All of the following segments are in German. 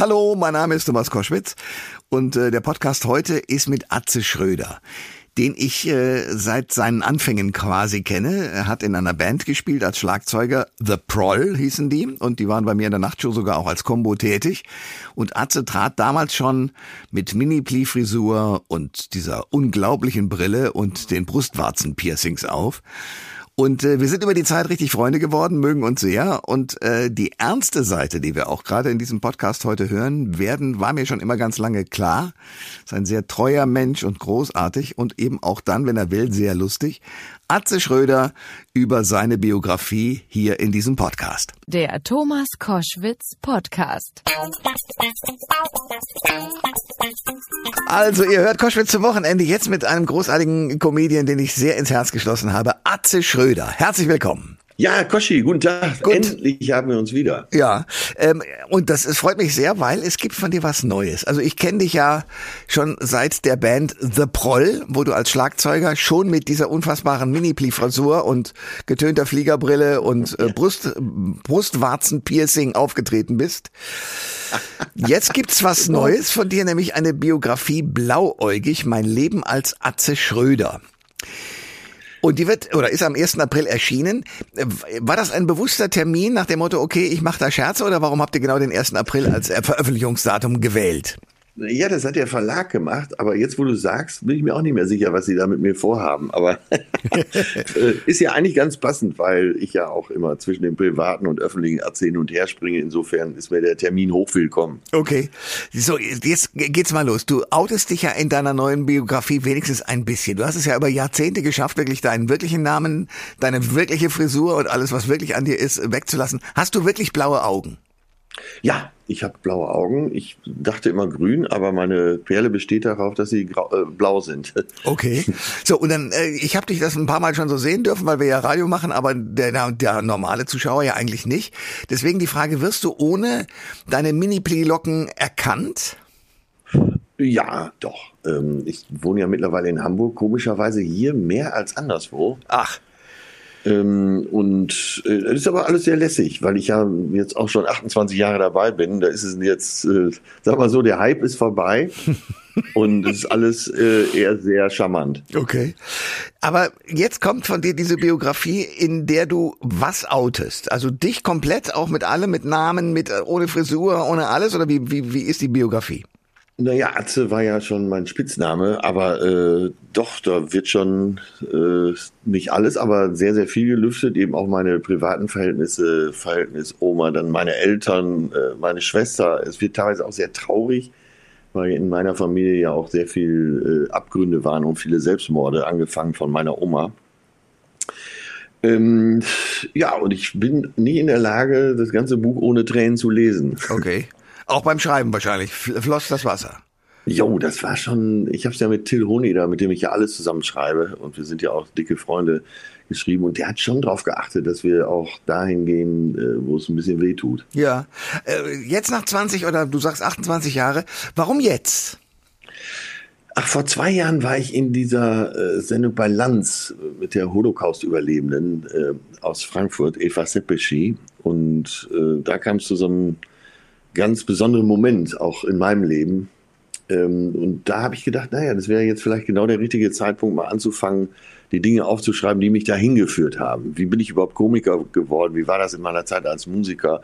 Hallo, mein Name ist Thomas Koschwitz und äh, der Podcast heute ist mit Atze Schröder den ich äh, seit seinen Anfängen quasi kenne. Er hat in einer Band gespielt als Schlagzeuger. The Proll hießen die und die waren bei mir in der Nachtshow sogar auch als Combo tätig. Und Atze trat damals schon mit Mini-Pli-Frisur und dieser unglaublichen Brille und den Brustwarzen-Piercings auf. Und äh, wir sind über die Zeit richtig Freunde geworden, mögen uns sehr. Und äh, die ernste Seite, die wir auch gerade in diesem Podcast heute hören werden, war mir schon immer ganz lange klar. Ist ein sehr treuer Mensch und großartig und eben auch dann, wenn er will, sehr lustig. Atze Schröder über seine Biografie hier in diesem Podcast. Der Thomas Koschwitz Podcast. Also, ihr hört Koschwitz zum Wochenende jetzt mit einem großartigen Comedian, den ich sehr ins Herz geschlossen habe, Atze Schröder. Herzlich willkommen. Ja, Koschi, guten Tag. Gut. Endlich haben wir uns wieder. Ja, ähm, und das, das freut mich sehr, weil es gibt von dir was Neues. Also ich kenne dich ja schon seit der Band The Proll, wo du als Schlagzeuger schon mit dieser unfassbaren Mini-Pli-Frisur und getönter Fliegerbrille und äh, Brust, Brustwarzen-Piercing aufgetreten bist. Jetzt gibt's was Neues von dir, nämlich eine Biografie Blauäugig, mein Leben als Atze Schröder. Und die wird oder ist am 1. April erschienen. War das ein bewusster Termin nach dem Motto, okay, ich mache da Scherze oder warum habt ihr genau den 1. April als Veröffentlichungsdatum gewählt? Ja, das hat der Verlag gemacht, aber jetzt, wo du sagst, bin ich mir auch nicht mehr sicher, was sie da mit mir vorhaben. Aber äh, ist ja eigentlich ganz passend, weil ich ja auch immer zwischen dem privaten und öffentlichen Erzählen und her springe. Insofern ist mir der Termin hochwillkommen. Okay. So, jetzt geht's mal los. Du outest dich ja in deiner neuen Biografie wenigstens ein bisschen. Du hast es ja über Jahrzehnte geschafft, wirklich deinen wirklichen Namen, deine wirkliche Frisur und alles, was wirklich an dir ist, wegzulassen. Hast du wirklich blaue Augen? Ja, ich habe blaue Augen. Ich dachte immer grün, aber meine Perle besteht darauf, dass sie grau, äh, blau sind. Okay. So, und dann, äh, ich habe dich das ein paar Mal schon so sehen dürfen, weil wir ja Radio machen, aber der, der normale Zuschauer ja eigentlich nicht. Deswegen die Frage, wirst du ohne deine Mini-Pli-Locken erkannt? Ja, doch. Ähm, ich wohne ja mittlerweile in Hamburg, komischerweise hier mehr als anderswo. Ach. Ähm, und äh, das ist aber alles sehr lässig, weil ich ja jetzt auch schon 28 Jahre dabei bin. Da ist es jetzt, äh, sag mal so, der Hype ist vorbei. und es ist alles äh, eher sehr charmant. Okay. Aber jetzt kommt von dir diese Biografie, in der du was outest? Also dich komplett, auch mit allem, mit Namen, mit äh, ohne Frisur, ohne alles? Oder wie, wie, wie ist die Biografie? Naja, Atze war ja schon mein Spitzname, aber äh, doch, da wird schon äh, nicht alles, aber sehr, sehr viel gelüftet. Eben auch meine privaten Verhältnisse, Verhältnis Oma, dann meine Eltern, äh, meine Schwester. Es wird teilweise auch sehr traurig, weil in meiner Familie ja auch sehr viel äh, Abgründe waren und viele Selbstmorde, angefangen von meiner Oma. Ähm, ja, und ich bin nie in der Lage, das ganze Buch ohne Tränen zu lesen. Okay. Auch beim Schreiben wahrscheinlich floss das Wasser. Jo, das war schon, ich habe es ja mit Till Honi da, mit dem ich ja alles zusammen schreibe und wir sind ja auch dicke Freunde geschrieben und der hat schon darauf geachtet, dass wir auch dahin gehen, äh, wo es ein bisschen weh tut. Ja, äh, jetzt nach 20 oder du sagst 28 Jahre, warum jetzt? Ach, vor zwei Jahren war ich in dieser äh, Sendung bei Lanz mit der Holocaust-Überlebenden äh, aus Frankfurt, Eva Seppeschi. Und äh, da kam es zu so einem ganz besonderen Moment auch in meinem Leben. Ähm, und da habe ich gedacht, naja, das wäre jetzt vielleicht genau der richtige Zeitpunkt, mal anzufangen, die Dinge aufzuschreiben, die mich da hingeführt haben. Wie bin ich überhaupt Komiker geworden? Wie war das in meiner Zeit als Musiker?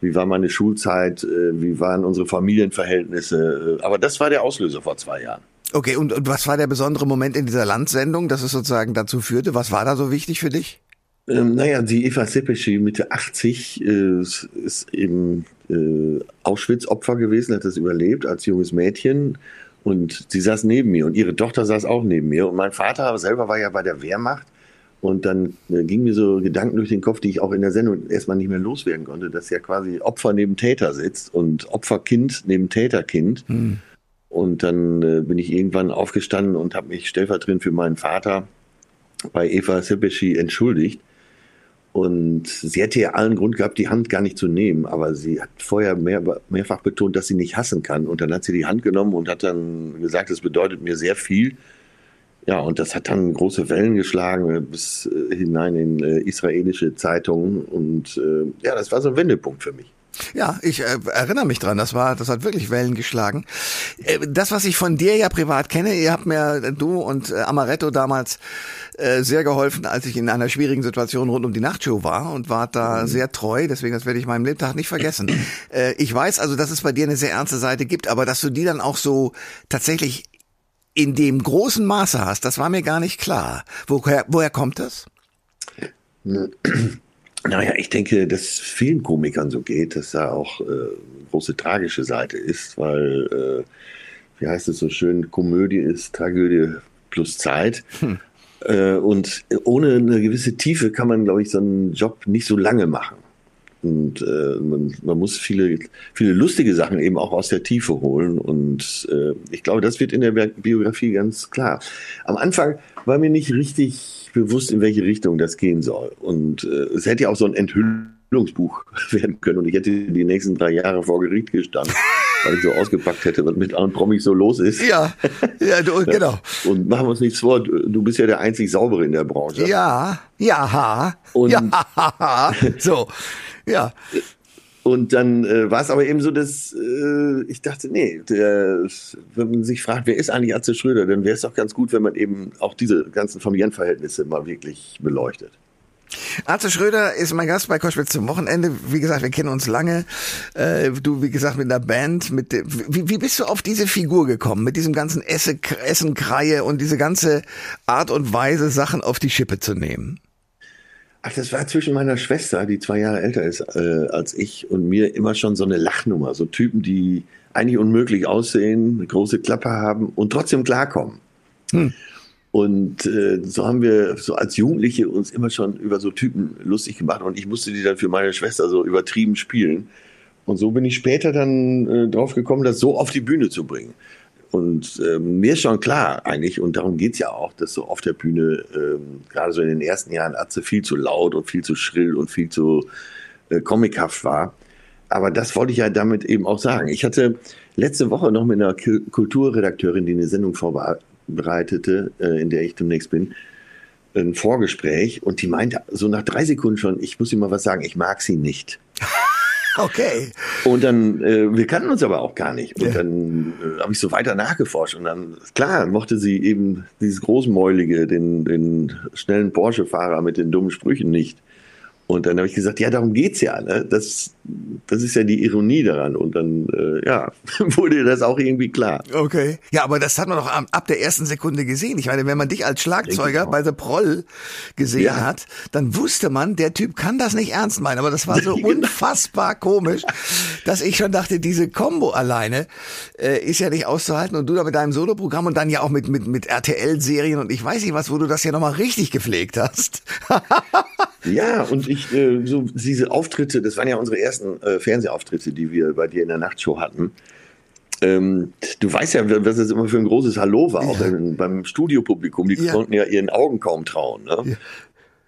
Wie war meine Schulzeit? Äh, wie waren unsere Familienverhältnisse? Äh, aber das war der Auslöser vor zwei Jahren. Okay, und, und was war der besondere Moment in dieser Landsendung, dass es sozusagen dazu führte? Was war da so wichtig für dich? Ähm, naja, die Eva Seppeschi, Mitte 80, äh, ist eben äh, Auschwitz-Opfer gewesen, hat das überlebt als junges Mädchen. Und sie saß neben mir und ihre Tochter saß auch neben mir. Und mein Vater selber war ja bei der Wehrmacht. Und dann äh, ging mir so Gedanken durch den Kopf, die ich auch in der Sendung erstmal nicht mehr loswerden konnte, dass ja quasi Opfer neben Täter sitzt und Opferkind neben Täterkind. Hm. Und dann äh, bin ich irgendwann aufgestanden und habe mich stellvertretend für meinen Vater bei Eva Sepeschi entschuldigt. Und sie hätte ja allen Grund gehabt, die Hand gar nicht zu nehmen, aber sie hat vorher mehr, mehrfach betont, dass sie nicht hassen kann. Und dann hat sie die Hand genommen und hat dann gesagt, es bedeutet mir sehr viel. Ja, und das hat dann große Wellen geschlagen bis äh, hinein in äh, israelische Zeitungen. Und äh, ja, das war so ein Wendepunkt für mich. Ja, ich äh, erinnere mich dran. Das war, das hat wirklich Wellen geschlagen. Äh, das, was ich von dir ja privat kenne, ihr habt mir äh, du und äh, Amaretto damals äh, sehr geholfen, als ich in einer schwierigen Situation rund um die Nachtshow war und war da mhm. sehr treu. Deswegen, das werde ich meinem Lebtag nicht vergessen. äh, ich weiß also, dass es bei dir eine sehr ernste Seite gibt, aber dass du die dann auch so tatsächlich in dem großen Maße hast, das war mir gar nicht klar. Woher, woher kommt das? Naja, ich denke, dass vielen Komikern so geht, dass da auch äh, große tragische Seite ist, weil, äh, wie heißt es so schön, Komödie ist Tragödie plus Zeit. Hm. Äh, und ohne eine gewisse Tiefe kann man, glaube ich, so einen Job nicht so lange machen. Und äh, man, man muss viele, viele lustige Sachen eben auch aus der Tiefe holen. Und äh, ich glaube, das wird in der Biografie ganz klar. Am Anfang war mir nicht richtig bewusst, in welche Richtung das gehen soll. Und äh, es hätte ja auch so ein Enthüllungsbuch werden können und ich hätte die nächsten drei Jahre vor Gericht gestanden, weil ich so ausgepackt hätte, was mit allen Promis so los ist. Ja, ja, du, genau. Und machen wir uns nichts vor, du bist ja der einzig Saubere in der Branche. Ja, ja, und ja, so, ja. Und dann äh, war es aber eben so, dass äh, ich dachte, nee, der, wenn man sich fragt, wer ist eigentlich Atze Schröder, dann wäre es doch ganz gut, wenn man eben auch diese ganzen Familienverhältnisse mal wirklich beleuchtet. Arze Schröder ist mein Gast bei Koschwitz zum Wochenende. Wie gesagt, wir kennen uns lange. Äh, du, wie gesagt, mit einer Band. Mit wie, wie bist du auf diese Figur gekommen? Mit diesem ganzen Esse, Essenkreie und diese ganze Art und Weise, Sachen auf die Schippe zu nehmen? Ach, das war zwischen meiner Schwester, die zwei Jahre älter ist äh, als ich, und mir immer schon so eine Lachnummer. So Typen, die eigentlich unmöglich aussehen, eine große Klappe haben und trotzdem klarkommen. Hm. Und äh, so haben wir so als Jugendliche uns immer schon über so Typen lustig gemacht und ich musste die dann für meine Schwester so übertrieben spielen. Und so bin ich später dann äh, drauf gekommen, das so auf die Bühne zu bringen. Und ähm, mir ist schon klar eigentlich, und darum geht's ja auch, dass so auf der Bühne, ähm, gerade so in den ersten Jahren, Atze viel zu laut und viel zu schrill und viel zu äh, comichaft war. Aber das wollte ich ja damit eben auch sagen. Ich hatte letzte Woche noch mit einer Kulturredakteurin, die eine Sendung vorbereitete, äh, in der ich demnächst bin, ein Vorgespräch und die meinte so nach drei Sekunden schon, ich muss ihm mal was sagen, ich mag sie nicht. Okay. Und dann, äh, wir kannten uns aber auch gar nicht. Und ja. dann äh, habe ich so weiter nachgeforscht. Und dann, klar, mochte sie eben dieses Großmäulige, den, den schnellen Porsche-Fahrer mit den dummen Sprüchen nicht. Und dann habe ich gesagt, ja, darum geht's ja. Ne? Das, das ist ja die Ironie daran. Und dann, äh, ja, wurde das auch irgendwie klar. Okay. Ja, aber das hat man doch ab der ersten Sekunde gesehen. Ich meine, wenn man dich als Schlagzeuger bei The Proll gesehen ja. hat, dann wusste man, der Typ kann das nicht ernst meinen. Aber das war so genau. unfassbar komisch, dass ich schon dachte, diese Combo alleine äh, ist ja nicht auszuhalten. Und du da mit deinem Soloprogramm und dann ja auch mit, mit, mit RTL-Serien und ich weiß nicht was, wo du das ja nochmal richtig gepflegt hast. Ja, und ich, äh, so diese Auftritte, das waren ja unsere ersten äh, Fernsehauftritte, die wir bei dir in der Nachtshow hatten. Ähm, du weißt ja, was das immer für ein großes Hallo war, auch ja. beim Studiopublikum. Die ja. konnten ja ihren Augen kaum trauen. Ne? Ja.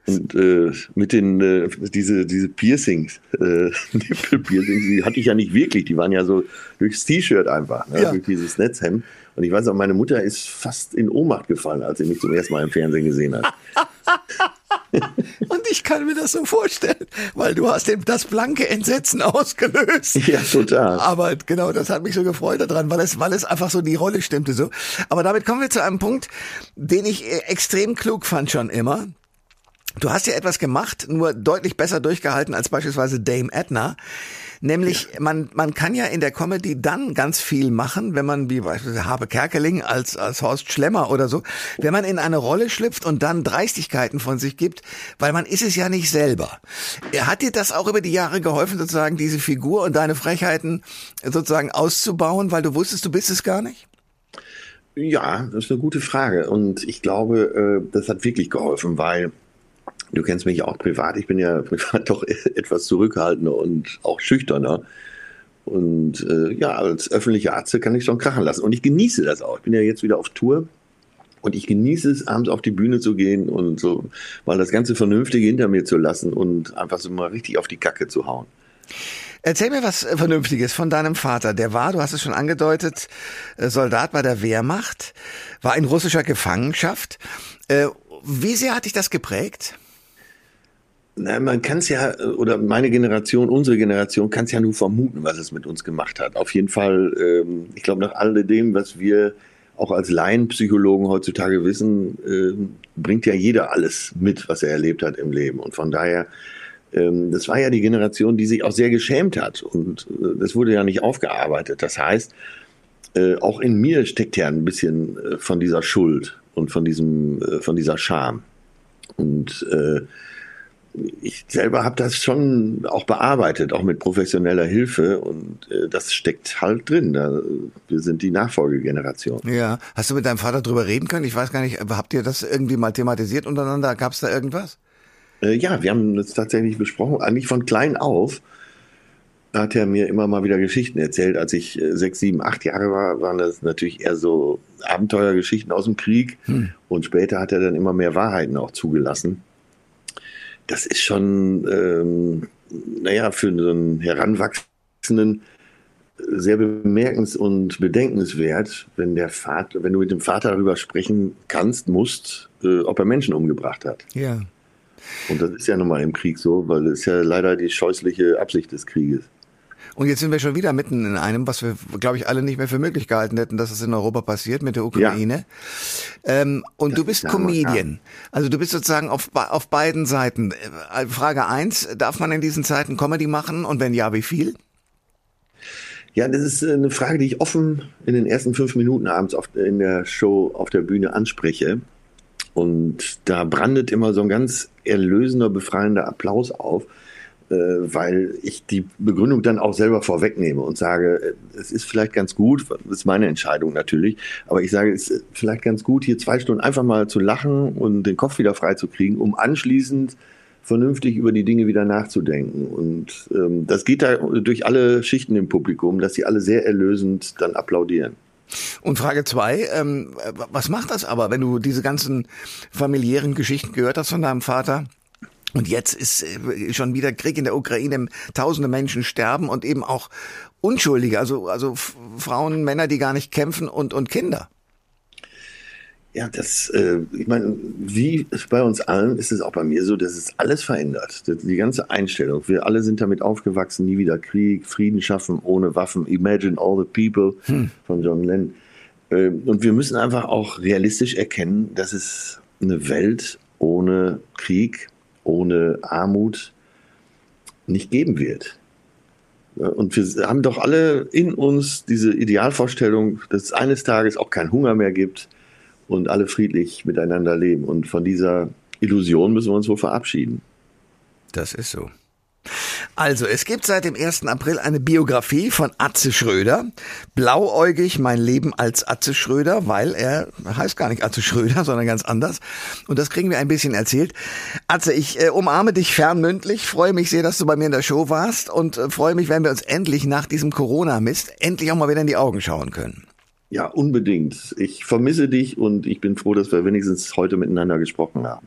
Und äh, mit den äh, diese diese Piercings, äh, Nippelpiercings, die hatte ich ja nicht wirklich. Die waren ja so durchs T-Shirt einfach, ne? ja. durch dieses Netzhemd. Und ich weiß auch, meine Mutter ist fast in Ohnmacht gefallen, als sie mich zum ersten Mal im Fernsehen gesehen hat. Und ich kann mir das so vorstellen, weil du hast dem das blanke Entsetzen ausgelöst. Ja, total. Aber genau, das hat mich so gefreut daran, weil es, weil es einfach so die Rolle stimmte so. Aber damit kommen wir zu einem Punkt, den ich äh, extrem klug fand schon immer. Du hast ja etwas gemacht, nur deutlich besser durchgehalten als beispielsweise Dame Edna. Nämlich, ja. man, man kann ja in der Comedy dann ganz viel machen, wenn man, wie beispielsweise Habe Kerkeling als, als Horst Schlemmer oder so, wenn man in eine Rolle schlüpft und dann Dreistigkeiten von sich gibt, weil man ist es ja nicht selber. Hat dir das auch über die Jahre geholfen, sozusagen diese Figur und deine Frechheiten sozusagen auszubauen, weil du wusstest, du bist es gar nicht? Ja, das ist eine gute Frage. Und ich glaube, äh, das hat wirklich geholfen, weil Du kennst mich auch privat. Ich bin ja privat doch etwas zurückhaltender und auch schüchterner. Und äh, ja, als öffentlicher Arzt kann ich schon krachen lassen. Und ich genieße das auch. Ich bin ja jetzt wieder auf Tour. Und ich genieße es, abends auf die Bühne zu gehen und so mal das ganze Vernünftige hinter mir zu lassen und einfach so mal richtig auf die Kacke zu hauen. Erzähl mir was Vernünftiges von deinem Vater. Der war, du hast es schon angedeutet, äh, Soldat bei der Wehrmacht, war in russischer Gefangenschaft. Äh, wie sehr hat dich das geprägt? Na, man kann es ja, oder meine Generation, unsere Generation, kann es ja nur vermuten, was es mit uns gemacht hat. Auf jeden Fall, ähm, ich glaube, nach alledem, was wir auch als Laienpsychologen heutzutage wissen, äh, bringt ja jeder alles mit, was er erlebt hat im Leben. Und von daher, ähm, das war ja die Generation, die sich auch sehr geschämt hat. Und äh, das wurde ja nicht aufgearbeitet. Das heißt, äh, auch in mir steckt ja ein bisschen äh, von dieser Schuld und von diesem, äh, von dieser Scham. Und äh, ich selber habe das schon auch bearbeitet, auch mit professioneller Hilfe und äh, das steckt halt drin. Da, wir sind die Nachfolgegeneration. Ja, hast du mit deinem Vater drüber reden können? Ich weiß gar nicht, habt ihr das irgendwie mal thematisiert untereinander? Gab es da irgendwas? Äh, ja, wir haben das tatsächlich besprochen, eigentlich von klein auf hat er mir immer mal wieder Geschichten erzählt. Als ich äh, sechs, sieben, acht Jahre war, waren das natürlich eher so Abenteuergeschichten aus dem Krieg. Hm. Und später hat er dann immer mehr Wahrheiten auch zugelassen das ist schon, ähm, naja, für so einen Heranwachsenden sehr bemerkens- und bedenkenswert, wenn der Vater, wenn du mit dem Vater darüber sprechen kannst, musst, äh, ob er Menschen umgebracht hat. Ja. Und das ist ja nun mal im Krieg so, weil es ja leider die scheußliche Absicht des Krieges. Und jetzt sind wir schon wieder mitten in einem, was wir, glaube ich, alle nicht mehr für möglich gehalten hätten, dass es in Europa passiert mit der Ukraine. Ja. Ähm, und das du bist Comedian. Also du bist sozusagen auf, auf beiden Seiten. Äh, Frage eins: darf man in diesen Zeiten Comedy machen? Und wenn ja, wie viel? Ja, das ist eine Frage, die ich offen in den ersten fünf Minuten abends auf, in der Show auf der Bühne anspreche. Und da brandet immer so ein ganz erlösender, befreiender Applaus auf äh, weil ich die Begründung dann auch selber vorwegnehme und sage, äh, es ist vielleicht ganz gut, das ist meine Entscheidung natürlich, aber ich sage, es ist vielleicht ganz gut, hier zwei Stunden einfach mal zu lachen und den Kopf wieder frei zu kriegen, um anschließend vernünftig über die Dinge wieder nachzudenken. Und ähm, das geht da durch alle Schichten im Publikum, dass sie alle sehr erlösend dann applaudieren. Und Frage zwei, ähm, was macht das aber, wenn du diese ganzen familiären Geschichten gehört hast von deinem Vater? Und jetzt ist äh, schon wieder Krieg in der Ukraine, tausende Menschen sterben und eben auch Unschuldige, also, also Frauen, Männer, die gar nicht kämpfen und, und Kinder. Ja, das, äh, ich meine, wie bei uns allen ist es auch bei mir so, dass es alles verändert. Die ganze Einstellung. Wir alle sind damit aufgewachsen, nie wieder Krieg, Frieden schaffen ohne Waffen. Imagine all the people hm. von John Lennon. Äh, und wir müssen einfach auch realistisch erkennen, dass es eine Welt ohne Krieg, ohne Armut nicht geben wird. Und wir haben doch alle in uns diese Idealvorstellung, dass es eines Tages auch keinen Hunger mehr gibt und alle friedlich miteinander leben. Und von dieser Illusion müssen wir uns wohl verabschieden. Das ist so. Also, es gibt seit dem 1. April eine Biografie von Atze Schröder. Blauäugig mein Leben als Atze Schröder, weil er heißt gar nicht Atze Schröder, sondern ganz anders. Und das kriegen wir ein bisschen erzählt. Atze, ich äh, umarme dich fernmündlich, freue mich sehr, dass du bei mir in der Show warst und äh, freue mich, wenn wir uns endlich nach diesem Corona-Mist endlich auch mal wieder in die Augen schauen können. Ja, unbedingt. Ich vermisse dich und ich bin froh, dass wir wenigstens heute miteinander gesprochen haben.